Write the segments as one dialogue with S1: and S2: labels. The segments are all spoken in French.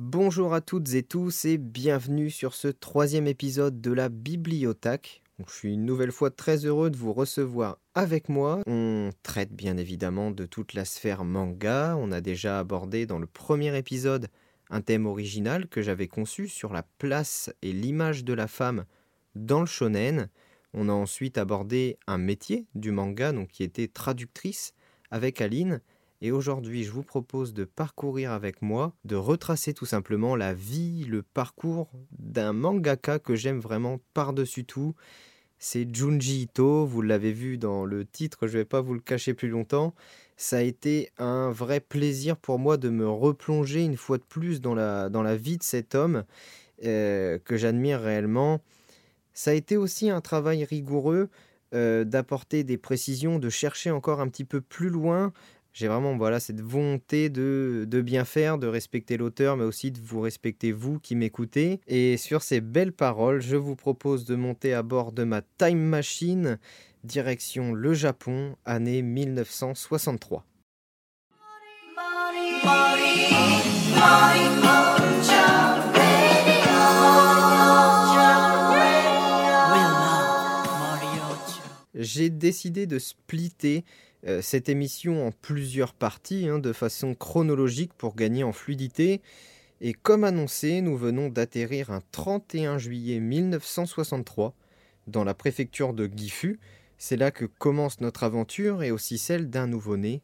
S1: Bonjour à toutes et tous et bienvenue sur ce troisième épisode de la Bibliothèque. Je suis une nouvelle fois très heureux de vous recevoir avec moi. On traite bien évidemment de toute la sphère manga. On a déjà abordé dans le premier épisode un thème original que j'avais conçu sur la place et l'image de la femme dans le shonen. On a ensuite abordé un métier du manga, donc qui était traductrice avec Aline. Et aujourd'hui, je vous propose de parcourir avec moi, de retracer tout simplement la vie, le parcours d'un mangaka que j'aime vraiment par-dessus tout. C'est Junji Ito, vous l'avez vu dans le titre, je ne vais pas vous le cacher plus longtemps. Ça a été un vrai plaisir pour moi de me replonger une fois de plus dans la, dans la vie de cet homme euh, que j'admire réellement. Ça a été aussi un travail rigoureux euh, d'apporter des précisions, de chercher encore un petit peu plus loin, j'ai vraiment voilà, cette volonté de, de bien faire, de respecter l'auteur, mais aussi de vous respecter vous qui m'écoutez. Et sur ces belles paroles, je vous propose de monter à bord de ma time machine, direction le Japon, année 1963. J'ai décidé de splitter euh, cette émission en plusieurs parties, hein, de façon chronologique pour gagner en fluidité. Et comme annoncé, nous venons d'atterrir un 31 juillet 1963 dans la préfecture de Gifu. C'est là que commence notre aventure et aussi celle d'un nouveau-né,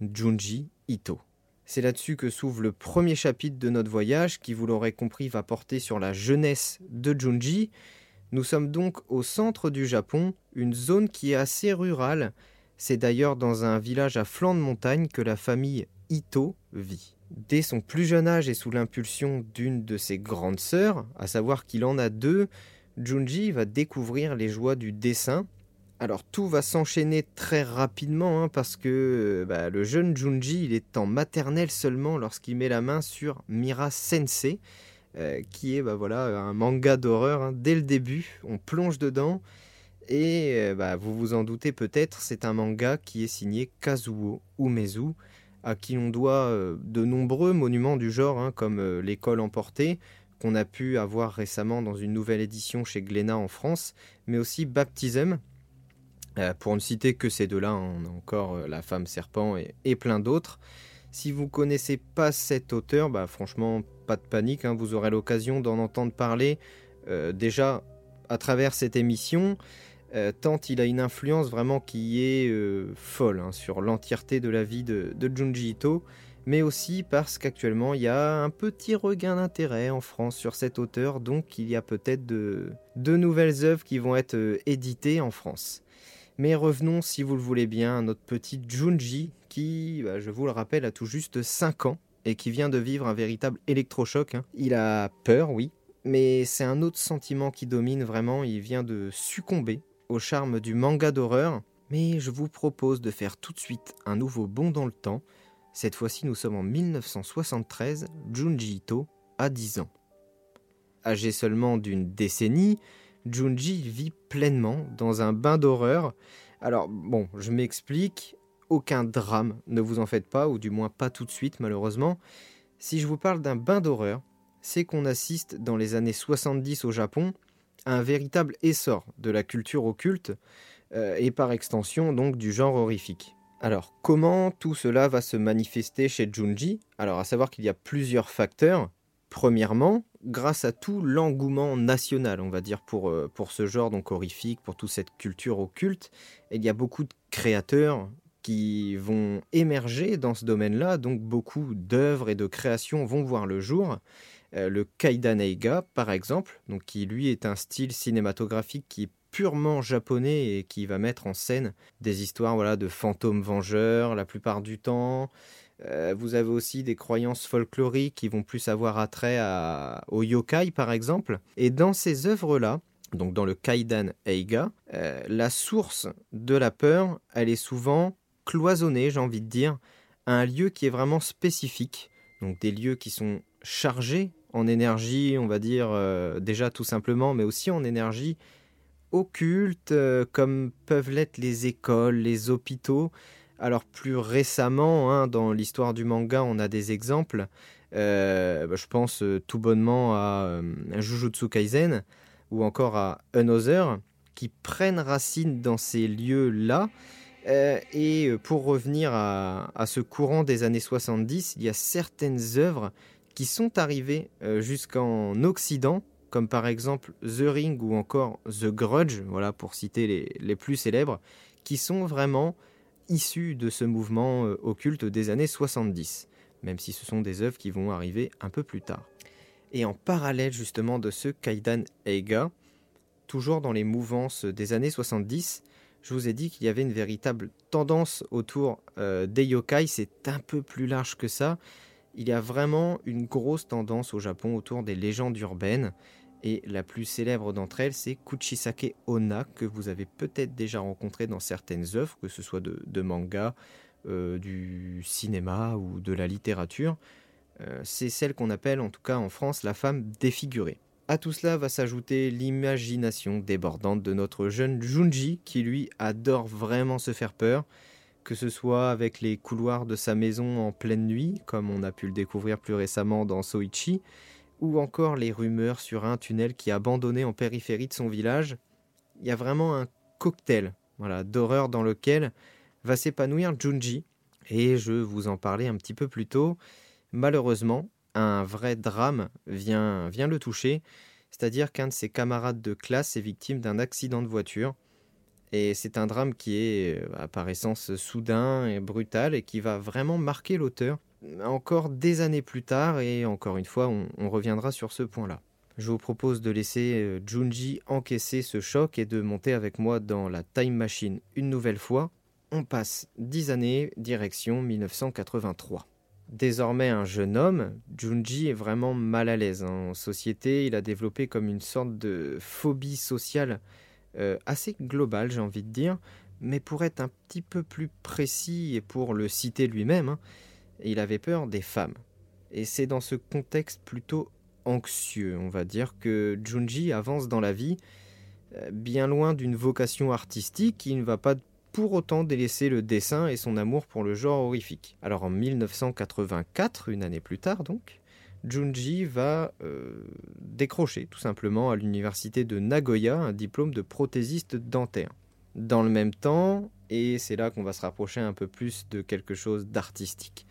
S1: Junji Ito. C'est là-dessus que s'ouvre le premier chapitre de notre voyage qui, vous l'aurez compris, va porter sur la jeunesse de Junji. Nous sommes donc au centre du Japon, une zone qui est assez rurale c'est d'ailleurs dans un village à flanc de montagne que la famille Ito vit. Dès son plus jeune âge et sous l'impulsion d'une de ses grandes sœurs, à savoir qu'il en a deux, Junji va découvrir les joies du dessin. Alors tout va s'enchaîner très rapidement hein, parce que bah, le jeune Junji il est en maternelle seulement lorsqu'il met la main sur Mira Sensei, euh, qui est bah, voilà, un manga d'horreur. Hein. Dès le début, on plonge dedans et euh, bah, vous vous en doutez peut-être, c'est un manga qui est signé Kazuo Umezu, à qui on doit euh, de nombreux monuments du genre, hein, comme euh, l'école emportée, qu'on a pu avoir récemment dans une nouvelle édition chez Glénat en France, mais aussi Baptism. pour ne citer que ces deux-là, hein, on a encore La femme serpent et, plein d'autres. Si vous connaissez pas cet auteur, bah, franchement, pas de panique, hein, vous aurez l'occasion d'en entendre parler déjà à travers cette émission. Euh, tant il a une influence vraiment qui est euh, folle hein, sur l'entièreté de la vie de, Junji Ito, mais aussi parce qu'actuellement il y a un petit regain d'intérêt en France sur cet auteur, donc il y a peut-être de, nouvelles œuvres qui vont être euh, éditées en France. Mais revenons, si vous le voulez bien, à notre petit Junji, qui, bah, je vous le rappelle, a tout juste 5 ans et qui vient de vivre un véritable électrochoc. Hein. Il a peur, oui, mais c'est un autre sentiment qui domine vraiment, il vient de succomber au charme du manga d'horreur, mais je vous propose de faire tout de suite un nouveau bond dans le temps. Cette fois-ci, nous sommes en 1973, Junji Ito a 10 ans. Âgé seulement d'une décennie, Junji vit pleinement dans un bain d'horreur. Alors, bon, je m'explique, aucun drame, ne vous en faites pas, ou du moins pas tout de suite malheureusement. Si je vous parle d'un bain d'horreur, c'est qu'on assiste dans les années 70 au Japon un véritable essor de la culture occulte euh, et par extension donc du genre horrifique. Alors comment tout cela va se manifester chez Junji? Alors à savoir qu'il y a plusieurs facteurs. Premièrement, grâce à tout l'engouement national, on va dire, pour, euh, pour ce genre donc horrifique, pour toute cette culture occulte, il y a beaucoup de créateurs qui vont émerger dans ce domaine-là, donc beaucoup d'œuvres et de créations vont voir le jour. Euh, le Kaidan Eiga, par exemple, donc qui lui est un style cinématographique qui est purement japonais et qui va mettre en scène des histoires voilà, de fantômes vengeurs la plupart du temps. Euh, vous avez aussi des croyances folkloriques qui vont plus avoir attrait au yokai, par exemple. Et dans ces œuvres-là, donc dans le Kaidan Eiga, euh, la source de la peur, elle est souvent cloisonnée, j'ai envie de dire, à un lieu qui est vraiment spécifique. Donc des lieux qui sont chargés en énergie, on va dire, euh, déjà tout simplement, mais aussi en énergie occulte, euh, comme peuvent l'être les écoles, les hôpitaux. Alors plus récemment, hein, dans l'histoire du manga, on a des exemples. Euh, bah, je pense tout bonnement à, Jujutsu Kaisen ou encore à Another qui prennent racine dans ces lieux-là. et pour revenir à, à, ce courant des années 70, il y a certaines œuvres qui sont arrivées jusqu'en Occident comme par exemple The Ring ou encore The Grudge, voilà pour citer les, plus célèbres, qui sont vraiment issus de ce mouvement euh, occulte des années 70, même si ce sont des œuvres qui vont arriver un peu plus tard. Et en parallèle justement de ce Kaidan Eiga, toujours dans les mouvances des années 70, je vous ai dit qu'il y avait une véritable tendance autour euh, des yokai, c'est un peu plus large que ça. Il y a vraiment une grosse tendance au Japon autour des légendes urbaines et la plus célèbre d'entre elles, c'est Kuchisake Onna, que vous avez peut-être déjà rencontré dans certaines œuvres, que ce soit de, manga, euh, du cinéma ou de la littérature. Euh, c'est celle qu'on appelle en tout cas en France la femme défigurée. À tout cela va s'ajouter l'imagination débordante de notre jeune Junji qui lui adore vraiment se faire peur, que ce soit avec les couloirs de sa maison en pleine nuit, comme on a pu le découvrir plus récemment dans Soichi, ou encore les rumeurs sur un tunnel qui a abandonné en périphérie de son village. Il y a vraiment un cocktail voilà, d'horreur dans lequel va s'épanouir Junji. Et je vous en parlais un petit peu plus tôt. Malheureusement, un vrai drame vient, vient le toucher, c'est-à-dire qu'un de ses camarades de classe est victime d'un accident de voiture. Et c'est un drame qui est euh, à par essence soudain et brutal et qui va vraiment marquer l'auteur encore des années plus tard, et encore une fois, on, reviendra sur ce point-là. Je vous propose de laisser euh, Junji encaisser ce choc et de monter avec moi dans la Time Machine une nouvelle fois. On passe 10 années, direction 1983. Désormais un jeune homme, Junji est vraiment mal à l'aise. En société, il a développé comme une sorte de phobie sociale euh, assez globale, j'ai envie de dire. Mais pour être un petit peu plus précis et pour le citer lui-même, hein, il avait peur des femmes. Et c'est dans ce contexte plutôt anxieux, on va dire, que Junji avance dans la vie, euh, bien loin d'une vocation artistique, il ne va pas pour autant délaisser le dessin et son amour pour le genre horrifique. Alors en 1984, une année plus tard donc, Junji va euh, décrocher tout simplement à l'université de Nagoya un diplôme de prothésiste dentaire. Dans le même temps, et c'est là qu'on va se rapprocher un peu plus de quelque chose d'artistique.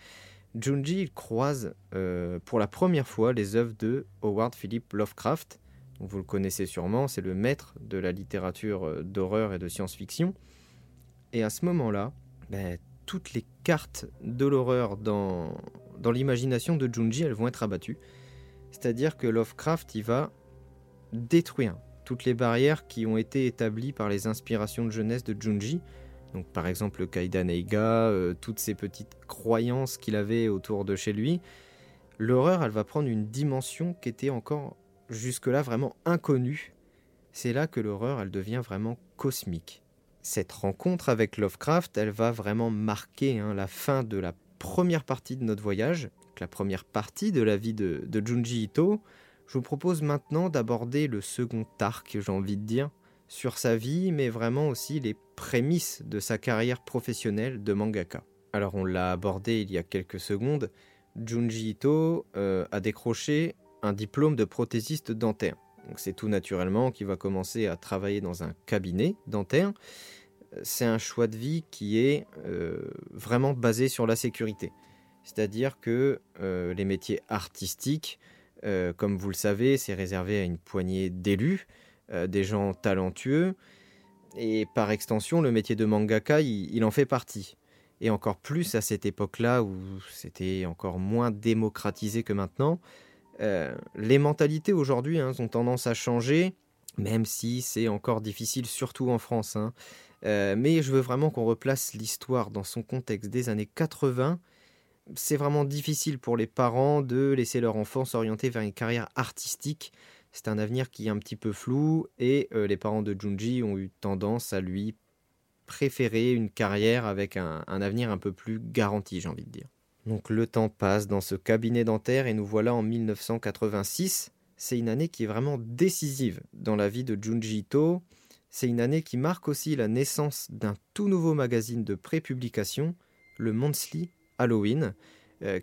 S1: Junji croise euh, pour la première fois les œuvres de Howard Philip Lovecraft. Vous le connaissez sûrement, c'est le maître de la littérature euh, d'horreur et de science-fiction. Et à ce moment-là, ben, toutes les cartes de l'horreur dans, dans l'imagination de Junji, elles vont être abattues. C'est-à-dire que Lovecraft, il va détruire toutes les barrières qui ont été établies par les inspirations de jeunesse de Junji. Donc par exemple le Kaidan Eiga, euh, toutes ces petites croyances qu'il avait autour de chez lui. L'horreur, elle va prendre une dimension qui était encore jusque-là vraiment inconnue. C'est là que l'horreur, elle devient vraiment cosmique. Cette rencontre avec Lovecraft, elle va vraiment marquer hein, la fin de la première partie de notre voyage, la première partie de la vie de, Junji Ito, je vous propose maintenant d'aborder le second arc, j'ai envie de dire, sur sa vie, mais vraiment aussi les prémices de sa carrière professionnelle de mangaka. Alors on l'a abordé il y a quelques secondes, Junji Ito euh, a décroché un diplôme de prothésiste dentaire. Donc c'est tout naturellement qu'il va commencer à travailler dans un cabinet dentaire. C'est un choix de vie qui est euh, vraiment basé sur la sécurité. C'est-à-dire que euh, les métiers artistiques euh, comme vous le savez, c'est réservé à une poignée d'élus, des gens talentueux, et par extension, le métier de mangaka, il, en fait partie. Et encore plus à cette époque-là où c'était encore moins démocratisé que maintenant. Les mentalités aujourd'hui hein, ont tendance à changer, même si c'est encore difficile, surtout en France. Hein. Mais je veux vraiment qu'on replace l'histoire dans son contexte des années 80 c'est vraiment difficile pour les parents de laisser leur enfant s'orienter vers une carrière artistique. C'est un avenir qui est un petit peu flou et euh, les parents de Junji ont eu tendance à lui préférer une carrière avec un, un avenir un peu plus garanti, j'ai envie de dire. Donc le temps passe dans ce cabinet dentaire et nous voilà en 1986. C'est une année qui est vraiment décisive dans la vie de Junji Ito. C'est une année qui marque aussi la naissance d'un tout nouveau magazine de prépublication, le Monthly Halloween,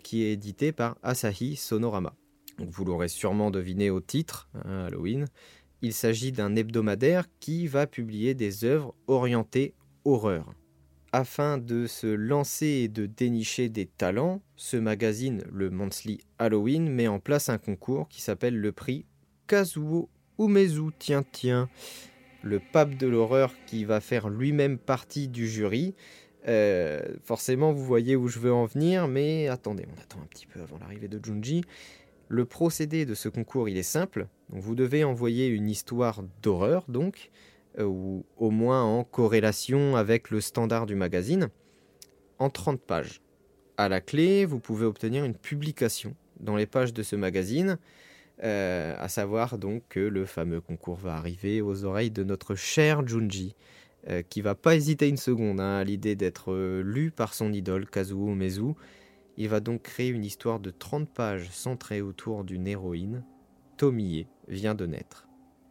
S1: qui est édité par Asahi Sonorama. vous l'aurez sûrement deviné au titre, hein, Halloween, il s'agit d'un hebdomadaire qui va publier des œuvres orientées horreur. Afin de se lancer et de dénicher des talents, ce magazine, le Monthly Halloween, met en place un concours qui s'appelle le prix Kazuo Umezu. Tiens, tiens, le pape de l'horreur qui va faire lui-même partie du jury. Euh, forcément, vous voyez où je veux en venir, mais attendez, on attend un petit peu avant l'arrivée de Junji. Le procédé de ce concours, il est simple. vous devez envoyer une histoire d'horreur, donc, euh, ou au moins en corrélation avec le standard du magazine, en 30 pages. À la clé, vous pouvez obtenir une publication dans les pages de ce magazine, euh, à savoir donc que le fameux concours va arriver aux oreilles de notre cher Junji, euh, qui va pas hésiter une seconde hein, à l'idée d'être lu par son idole Kazuo Mezu, il va donc créer une histoire de 30 pages centrée autour d'une héroïne. Tomie vient de naître.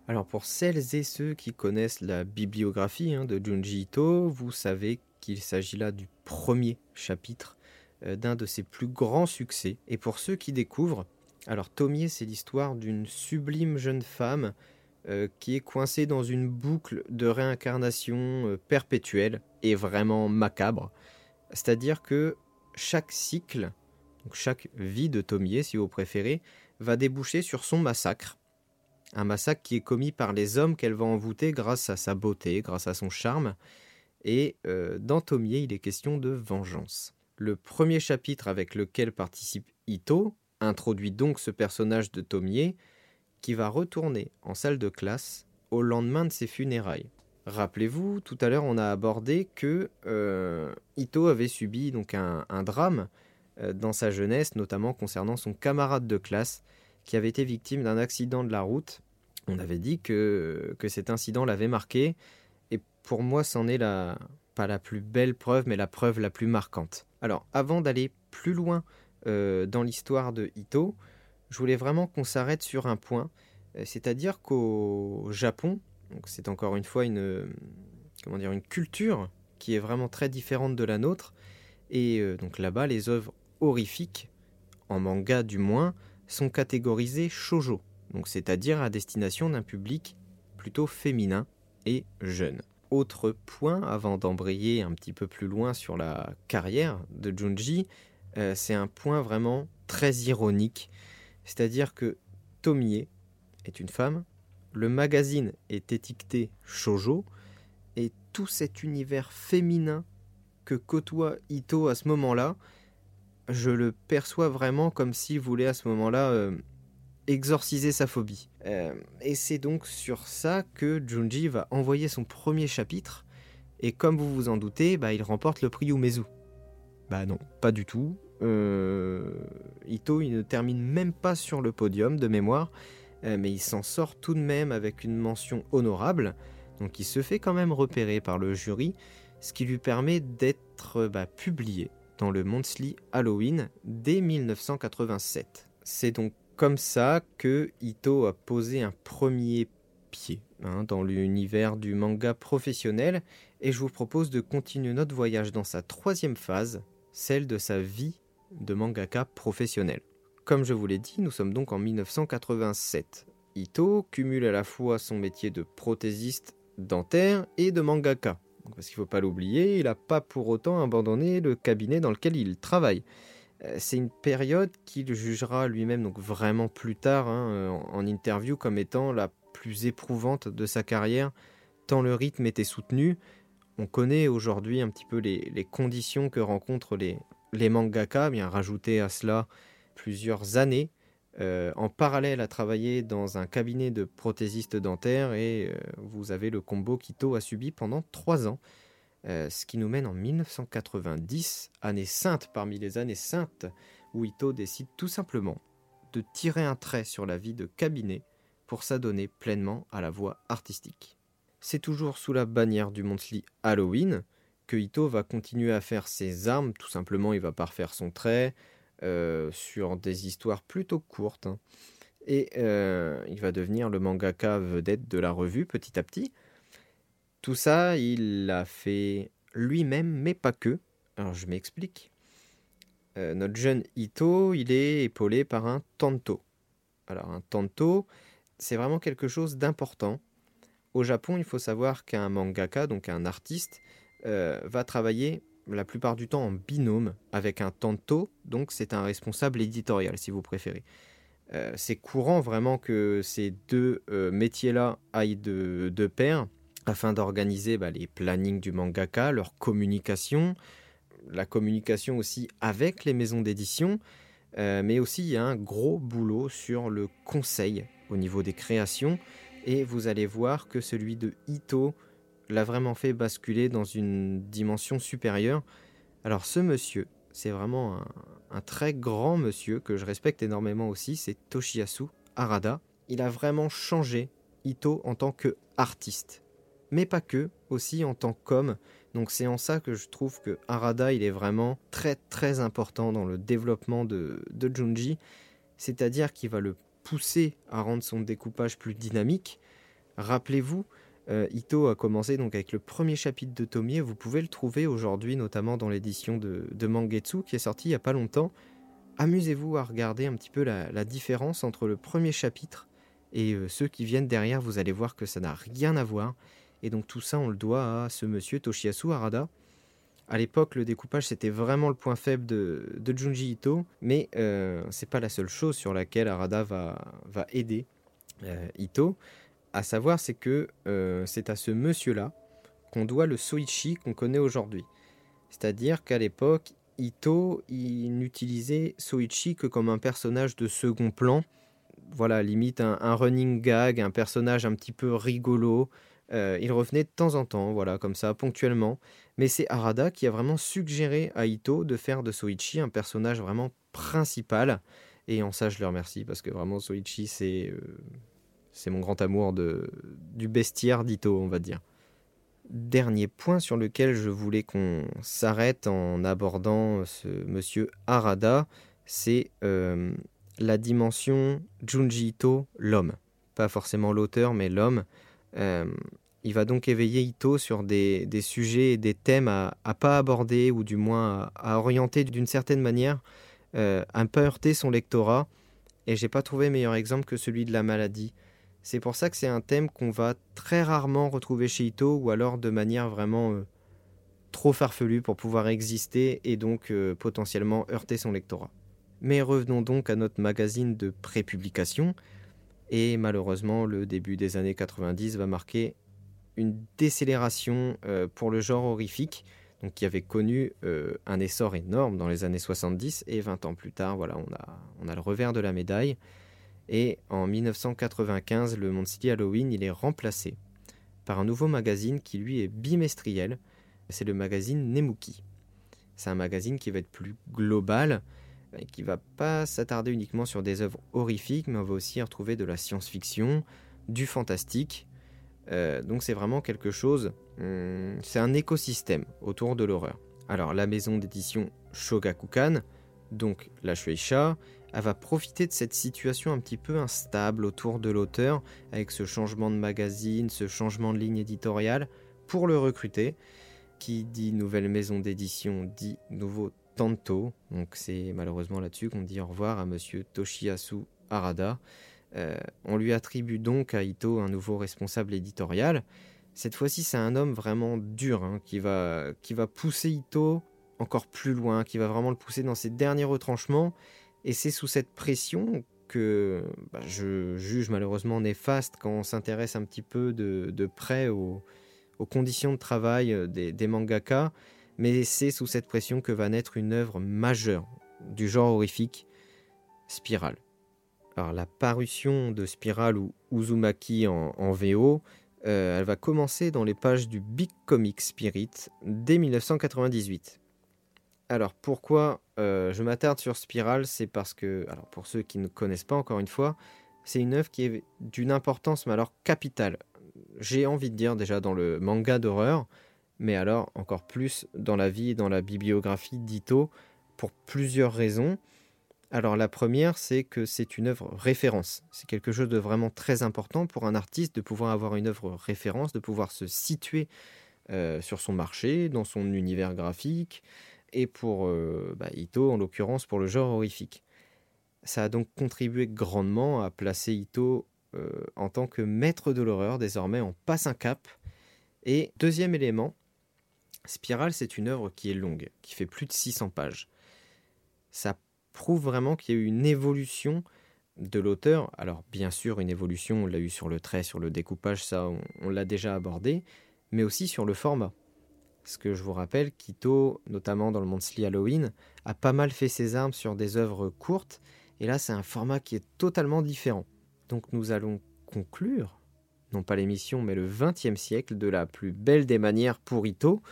S1: Alors pour celles et ceux qui connaissent la bibliographie hein, de Junji Ito, vous savez qu'il s'agit là du premier chapitre euh, d'un de ses plus grands succès. Et pour ceux qui découvrent, alors Tomie c'est l'histoire d'une sublime jeune femme euh, qui est coincée dans une boucle de réincarnation euh, perpétuelle et vraiment macabre. C'est-à-dire que chaque cycle, donc chaque vie de Tomie, si vous préférez, va déboucher sur son massacre. Un massacre qui est commis par les hommes qu'elle va envoûter grâce à sa beauté, grâce à son charme. Et euh, dans Tomie, il est question de vengeance. Le premier chapitre avec lequel participe Ito introduit donc ce personnage de Tomie qui va retourner en salle de classe au lendemain de ses funérailles. Rappelez-vous, tout à l'heure, on a abordé que euh, Ito avait subi donc un, drame euh, dans sa jeunesse, notamment concernant son camarade de classe qui avait été victime d'un accident de la route. On avait dit que, que cet incident l'avait marqué, et pour moi, c'en est la, pas la plus belle preuve, mais la preuve la plus marquante. Alors, avant d'aller plus loin euh, dans l'histoire de Ito, je voulais vraiment qu'on s'arrête sur un point, c'est-à-dire qu'au Japon, c'est encore une fois une culture qui est vraiment très différente de la nôtre. Et euh, donc là-bas, les œuvres horrifiques, en manga du moins, sont catégorisées shojo, donc c'est-à-dire à destination d'un public plutôt féminin et jeune. Autre point, avant d'embrayer un petit peu plus loin sur la carrière de Junji, euh, c'est un point vraiment très ironique, c'est-à-dire que Tomie est une femme le magazine est étiqueté shojo et tout cet univers féminin que côtoie Ito à ce moment-là, je le perçois vraiment comme s'il voulait à ce moment-là euh, exorciser sa phobie. Euh, et c'est donc sur ça que Junji va envoyer son premier chapitre, et comme vous vous en doutez, bah, il remporte le prix Umezu. Bah non, pas du tout. Euh, Ito, il ne termine même pas sur le podium de mémoire, euh, mais il s'en sort tout de même avec une mention honorable, donc il se fait quand même repérer par le jury, ce qui lui permet d'être bah, publié dans le Monthly Halloween dès 1987. C'est donc comme ça que Ito a posé un premier pied hein, dans l'univers du manga professionnel, et je vous propose de continuer notre voyage dans sa troisième phase, celle de sa vie de mangaka professionnel. Comme je vous l'ai dit, nous sommes donc en 1987. Ito cumule à la fois son métier de prothésiste dentaire et de mangaka. Parce qu'il ne faut pas l'oublier, il n'a pas pour autant abandonné le cabinet dans lequel il travaille. Euh, c'est une période qu'il jugera lui-même donc vraiment plus tard hein, en interview comme étant la plus éprouvante de sa carrière, tant le rythme était soutenu. On connaît aujourd'hui un petit peu les, conditions que rencontrent les, mangaka, bien rajouter à cela plusieurs années euh, en parallèle à travailler dans un cabinet de prothésistes dentaires et euh, vous avez le combo qu'Ito a subi pendant trois ans. Euh, ce qui nous mène en 1990, année sainte parmi les années saintes, où Ito décide tout simplement de tirer un trait sur la vie de cabinet pour s'adonner pleinement à la voie artistique. C'est toujours sous la bannière du Monthly Halloween que Ito va continuer à faire ses armes, tout simplement il va parfaire son trait, euh, sur des histoires plutôt courtes. Hein. Et euh, il va devenir le mangaka vedette de la revue petit à petit. Tout ça, il l'a fait lui-même, mais pas que. Alors je m'explique. euh, notre jeune Ito, il est épaulé par un tanto. Alors un tanto, c'est vraiment quelque chose d'important. Au Japon, il faut savoir qu'un mangaka, donc un artiste, euh, va travailler la plupart du temps en binôme avec un tanto, donc c'est un responsable éditorial si vous préférez. Euh, c'est courant vraiment que ces deux métiers-là aillent de, pair afin d'organiser bah, les plannings du mangaka, leur communication, la communication aussi avec les maisons d'édition, euh, mais aussi il y a un gros boulot sur le conseil au niveau des créations, et vous allez voir que celui de Ito l'a vraiment fait basculer dans une dimension supérieure. Alors ce monsieur, c'est vraiment un, très grand monsieur que je respecte énormément aussi, c'est Toshiyasu Arada. Il a vraiment changé Ito en tant que artiste, mais pas que, aussi en tant qu'homme. Donc c'est en ça que je trouve que Arada il est vraiment très très important dans le développement de, Junji, c'est-à-dire qu'il va le pousser à rendre son découpage plus dynamique. Rappelez-vous, euh, Ito a commencé donc avec le premier chapitre de Tomie, vous pouvez le trouver aujourd'hui notamment dans l'édition de, Mangetsu qui est sortie il n'y a pas longtemps. Amusez-vous à regarder un petit peu la, différence entre le premier chapitre et euh, ceux qui viennent derrière, vous allez voir que ça n'a rien à voir. Et donc tout ça, on le doit à ce monsieur Toshiyasu Arada. À l'époque, le découpage, c'était vraiment le point faible de, Junji Ito, mais euh, c'est pas la seule chose sur laquelle Arada va, aider euh, Ito. À savoir, c'est que euh, c'est à ce monsieur-là qu'on doit le Soichi qu'on connaît aujourd'hui. C'est-à-dire qu'à l'époque, Ito, il n'utilisait Soichi que comme un personnage de second plan. Voilà, limite un, un running gag, un personnage un petit peu rigolo, euh, il revenait de temps en temps, voilà, comme ça, ponctuellement. Mais c'est Arada qui a vraiment suggéré à Ito de faire de Soichi un personnage vraiment principal. Et en ça, je le remercie parce que vraiment, Soichi, c'est euh, mon grand amour de, du bestiaire d'Ito, on va dire. Dernier point sur lequel je voulais qu'on s'arrête en abordant ce monsieur Arada, c'est euh, la dimension Junji Ito, l'homme. Pas forcément l'auteur, mais l'homme. Il va donc éveiller Ito sur des, sujets et des thèmes à, à, pas aborder, ou du moins à, orienter d'une certaine manière, euh, à pas heurter son lectorat. Et j'ai pas trouvé meilleur exemple que celui de la maladie. C'est pour ça que c'est un thème qu'on va très rarement retrouver chez Ito, ou alors de manière vraiment euh, trop farfelue pour pouvoir exister et donc euh, potentiellement heurter son lectorat. Mais revenons donc à notre magazine de prépublication. Et malheureusement, le début des années 90 va marquer une décélération euh, pour le genre horrifique, donc qui avait connu euh, un essor énorme dans les années 70 et 20 ans plus tard, voilà, on a, le revers de la médaille. Et en 1995, le Monthly Halloween, il est remplacé par un nouveau magazine qui lui est bimestriel. C'est le magazine Nemuki. C'est un magazine qui va être plus global et qui va pas s'attarder uniquement sur des œuvres horrifiques, mais on va aussi retrouver de la science-fiction, du fantastique euh, donc c'est vraiment quelque chose, hum, c'est un écosystème autour de l'horreur. Alors la maison d'édition Shogakukan, donc la Shueisha, elle va profiter de cette situation un petit peu instable autour de l'auteur, avec ce changement de magazine, ce changement de ligne éditoriale, pour le recruter. Qui dit nouvelle maison d'édition dit nouveau Tanto. Donc c'est malheureusement là-dessus qu'on dit au revoir à monsieur Toshiyasu Arada. Euh, on lui attribue donc à Ito un nouveau responsable éditorial. Cette fois-ci, c'est un homme vraiment dur hein, qui, va, qui va pousser Ito encore plus loin, qui va vraiment le pousser dans ses derniers retranchements. Et c'est sous cette pression que bah, je juge malheureusement néfaste quand on s'intéresse un petit peu de, près aux, conditions de travail des, des mangaka. Mais c'est sous cette pression que va naître une œuvre majeure du genre horrifique, Spirale. Alors la parution de Spiral ou Uzumaki en, VO, euh, elle va commencer dans les pages du Big Comic Spirit dès 1998. Alors pourquoi euh, je m'attarde sur Spiral C'est parce que, alors pour ceux qui ne connaissent pas encore une fois, c'est une œuvre qui est d'une importance mais alors capitale. J'ai envie de dire déjà dans le manga d'horreur, mais alors encore plus dans la vie et dans la bibliographie d'Ito pour plusieurs raisons. Alors la première, c'est que c'est une œuvre référence. C'est quelque chose de vraiment très important pour un artiste de pouvoir avoir une œuvre référence, de pouvoir se situer euh, sur son marché, dans son univers graphique. et pour bah, Ito, en l'occurrence pour le genre horrifique. Ça a donc contribué grandement à placer Ito en tant que maître de l'horreur, désormais on passe un cap. Et deuxième élément, Spiral, c'est une œuvre qui est longue, qui fait plus de 600 pages. Ça prouve vraiment qu'il y a eu une évolution de l'auteur. Alors bien sûr, une évolution, on l'a eu sur le trait, sur le découpage, ça on, l'a déjà abordé, mais aussi sur le format. Parce que je vous rappelle, Kito, notamment dans le Monthly Halloween, a pas mal fait ses armes sur des œuvres courtes, et là c'est un format qui est totalement différent. Donc nous allons conclure, non pas l'émission, mais le 20e siècle, de la plus belle des manières pour Ito,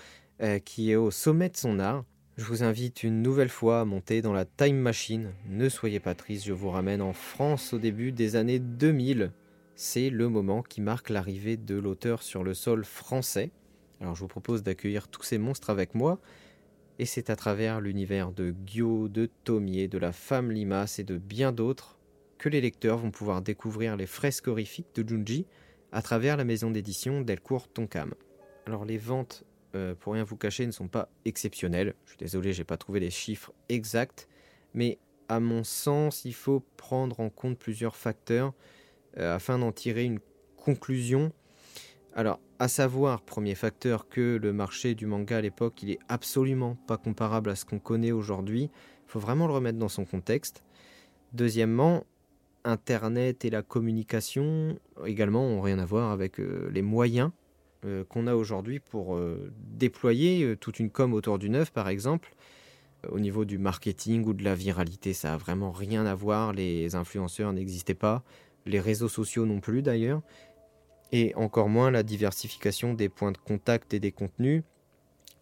S1: euh, qui est au sommet de son art, je vous invite une nouvelle fois à monter dans la Time Machine. Ne soyez pas triste, je vous ramène en France au début des années 2000. C'est le moment qui marque l'arrivée de l'auteur sur le sol français. Alors je vous propose d'accueillir tous ces monstres avec moi. Et c'est à travers l'univers de Gyo, de Tomier, de la femme Limace et de bien d'autres que les lecteurs vont pouvoir découvrir les fresques horrifiques de Junji à travers la maison d'édition Delcourt Tonkam. Alors les ventes euh, pour rien vous cacher, ne sont pas exceptionnels. Je suis désolé, j'ai pas trouvé les chiffres exacts, mais à mon sens, il faut prendre en compte plusieurs facteurs euh, afin d'en tirer une conclusion. Alors, à savoir, premier facteur, que le marché du manga à l'époque, il est absolument pas comparable à ce qu'on connaît aujourd'hui. Il faut vraiment le remettre dans son contexte. Deuxièmement, Internet et la communication également ont rien à voir avec euh, les moyens euh, qu'on a aujourd'hui pour euh, déployer euh, toute une com autour d'une œuvre, par exemple. Au niveau du marketing ou de la viralité, ça a vraiment rien à voir. Les influenceurs n'existaient pas, les réseaux sociaux non plus d'ailleurs, et encore moins la diversification des points de contact et des contenus.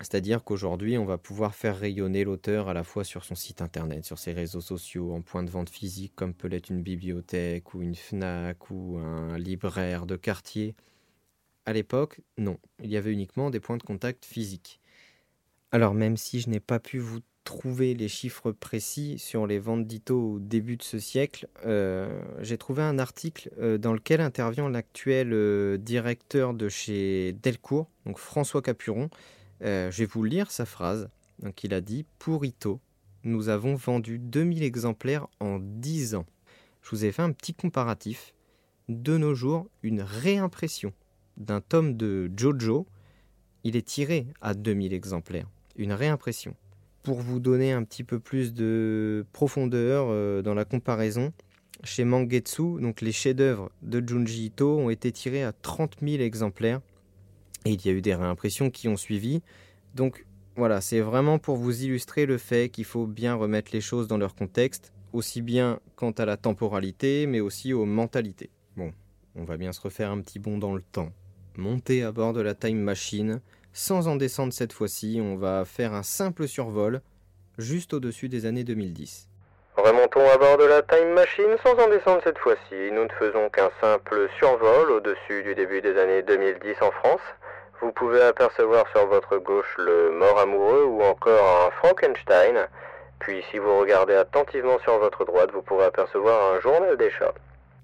S1: C'est-à-dire qu'aujourd'hui, on va pouvoir faire rayonner l'auteur à la fois sur son site internet, sur ses réseaux sociaux, en point de vente physique, comme peut l'être une bibliothèque ou une FNAC ou un libraire de quartier. À l'époque, non, il y avait uniquement des points de contact physiques. Alors même si je n'ai pas pu vous trouver les chiffres précis sur les ventes d'Ito au début de ce siècle, euh, j'ai trouvé un article euh, dans lequel intervient l'actuel euh, directeur de chez Delcourt, donc François Capuron. je vais vous lire sa phrase. Donc il a dit Pour Ito, nous avons vendu 2000 exemplaires en 10 ans. Je vous ai fait un petit comparatif. De nos jours, une réimpression d'un tome de Jojo, il est tiré à 2000 exemplaires, une réimpression. Pour vous donner un petit peu plus de profondeur euh, dans la comparaison, chez Mangetsu, donc les chefs-d'œuvre de Junji Ito ont été tirés à 30 000 exemplaires et il y a eu des réimpressions qui ont suivi. Donc voilà, c'est vraiment pour vous illustrer le fait qu'il faut bien remettre les choses dans leur contexte, aussi bien quant à la temporalité, mais aussi aux mentalités. Bon, on va bien se refaire un petit bond dans le temps monter à bord de la Time Machine. Sans en descendre cette fois-ci, on va faire un simple survol juste au-dessus des années 2010.
S2: Remontons à bord de la Time Machine sans en descendre cette fois-ci. Nous ne faisons qu'un simple survol au-dessus du début des années 2010 en France. Vous pouvez apercevoir sur votre gauche le mort amoureux ou encore un Frankenstein. Puis si vous regardez attentivement sur votre droite, vous pourrez apercevoir un journal des chats.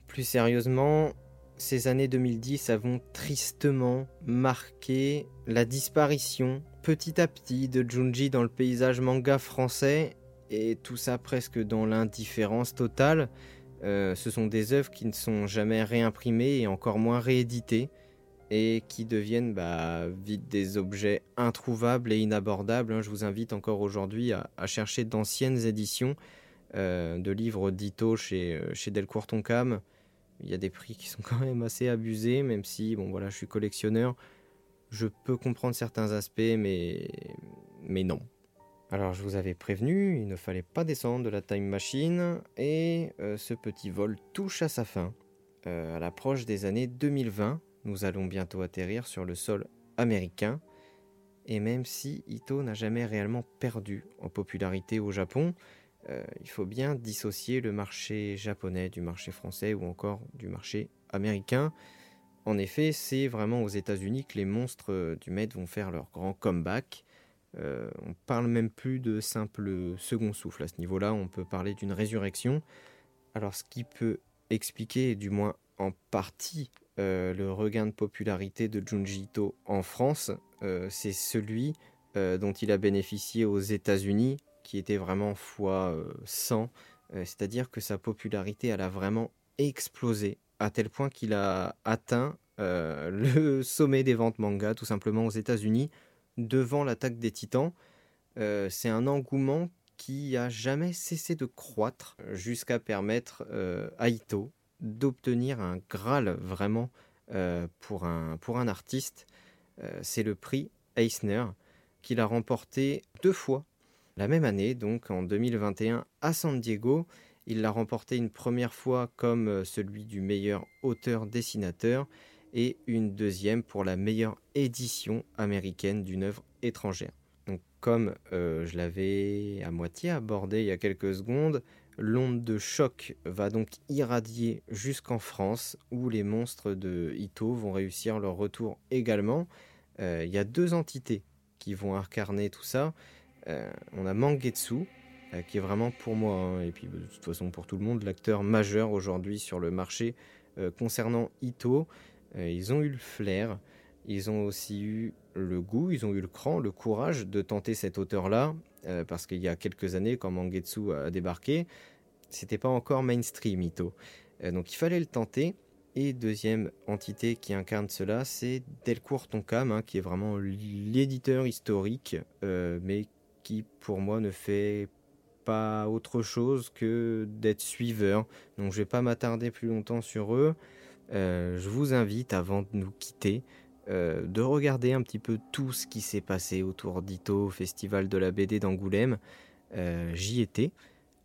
S1: Plus sérieusement, ces années 2010 avons tristement marqué la disparition petit à petit de Junji dans le paysage manga français et tout ça presque dans l'indifférence totale. Euh, ce sont des œuvres qui ne sont jamais réimprimées et encore moins rééditées et qui deviennent bah, vite des objets introuvables et inabordables. Hein. Je vous invite encore aujourd'hui à, chercher d'anciennes éditions euh, de livres d'Ito chez, euh, chez Delcourt Tonkam il y a des prix qui sont quand même assez abusés, même si, bon voilà, je suis collectionneur. Je peux comprendre certains aspects, mais, non. Alors je vous avais prévenu, il ne fallait pas descendre de la time machine, et euh, ce petit vol touche à sa fin. Euh, à l'approche des années 2020, nous allons bientôt atterrir sur le sol américain, et même si Ito n'a jamais réellement perdu en popularité au Japon, euh, il faut bien dissocier le marché japonais du marché français ou encore du marché américain. En effet, c'est vraiment aux États-Unis que les monstres euh, du Med vont faire leur grand comeback. Euh, on parle même plus de simple second souffle à ce niveau-là, on peut parler d'une résurrection. Alors, ce qui peut expliquer, du moins en partie, le regain de popularité de Junji Ito en France, c'est celui dont il a bénéficié aux États-Unis, qui était vraiment fois 100. C'est-à-dire que sa popularité, elle a vraiment explosé, à tel point qu'il a atteint le sommet des ventes manga, tout simplement aux États-Unis, devant l'attaque des titans. C'est un engouement qui a jamais cessé de croître jusqu'à permettre à Ito d'obtenir un Graal vraiment pour, un, pour un artiste. C'est le prix Eisner qu'il a remporté deux fois la même année, donc en 2021 à San Diego. Il l'a remporté une première fois comme celui du meilleur auteur-dessinateur et une deuxième pour la meilleure édition américaine d'une œuvre étrangère. Donc, comme euh, je l'avais à moitié abordé il y a quelques secondes, l'onde de choc va donc irradier jusqu'en France où les monstres de Ito vont réussir leur retour également. Euh, il y a deux entités qui vont incarner tout ça. Euh, on a Mangetsu, qui est vraiment pour moi, hein, et puis de toute façon pour tout le monde, l'acteur majeur aujourd'hui sur le marché concernant Ito. ils ont eu le flair, ils ont aussi eu le goût, ils ont eu le cran, le courage de tenter cette hauteur-là, euh, parce qu'il y a quelques années, quand Mangetsu a débarqué, c'était pas encore mainstream Ito. Euh, donc il fallait le tenter. Et deuxième entité qui incarne cela, c'est Delcourt Tonkam, hein, qui est vraiment l'éditeur historique, euh, mais qui pour moi ne fait pas autre chose que d'être suiveur. Donc je vais pas m'attarder plus longtemps sur eux. je vous invite, avant de nous quitter, euh, de regarder un petit peu tout ce qui s'est passé autour d'Ito, au Festival de la BD d'Angoulême. Euh, j'y étais,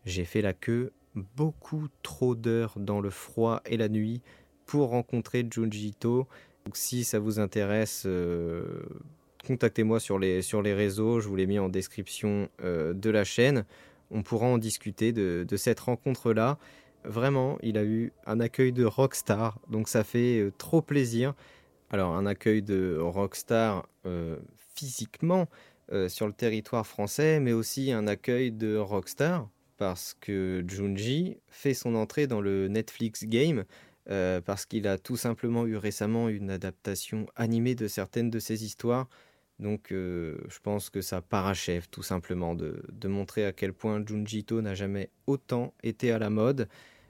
S1: j'ai fait la queue beaucoup trop d'heures dans le froid et la nuit pour rencontrer Junji Ito. Donc, si ça vous intéresse, euh, contactez-moi sur les, sur les réseaux, je vous l'ai mis en description de la chaîne. On pourra en discuter de, cette rencontre-là. Vraiment, il a eu un accueil de rockstar, donc ça fait trop plaisir. Alors, un accueil de rockstar euh, physiquement euh, sur le territoire français, mais aussi un accueil de rockstar parce que Junji fait son entrée dans le Netflix game euh, parce qu'il a tout simplement eu récemment une adaptation animée de certaines de ses histoires. Donc je pense que ça parachève tout simplement de, montrer à quel point Junji To n'a jamais autant été à la mode.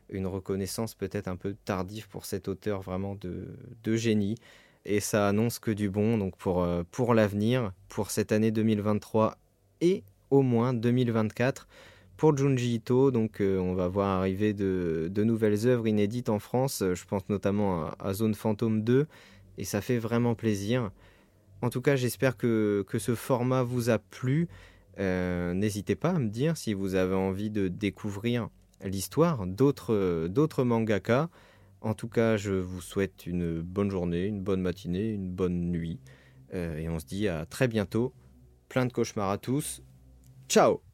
S1: Une reconnaissance peut-être un peu tardive pour cet auteur vraiment de génie et ça annonce que du bon donc pour, euh, pour l'avenir, pour cette année 2023 et au moins 2024 pour Junji Ito. Donc euh, on va voir arriver de, de, nouvelles œuvres inédites en France. Je pense notamment à, Zone Fantôme 2 et ça fait vraiment plaisir. En tout cas, j'espère que, ce format vous a plu. Euh, n'hésitez pas à me dire si vous avez envie de découvrir l'histoire d'autres mangaka. En tout cas, je vous souhaite une bonne journée, une bonne matinée, une bonne nuit. Euh, et on se dit à très bientôt. Plein de cauchemars à tous. Ciao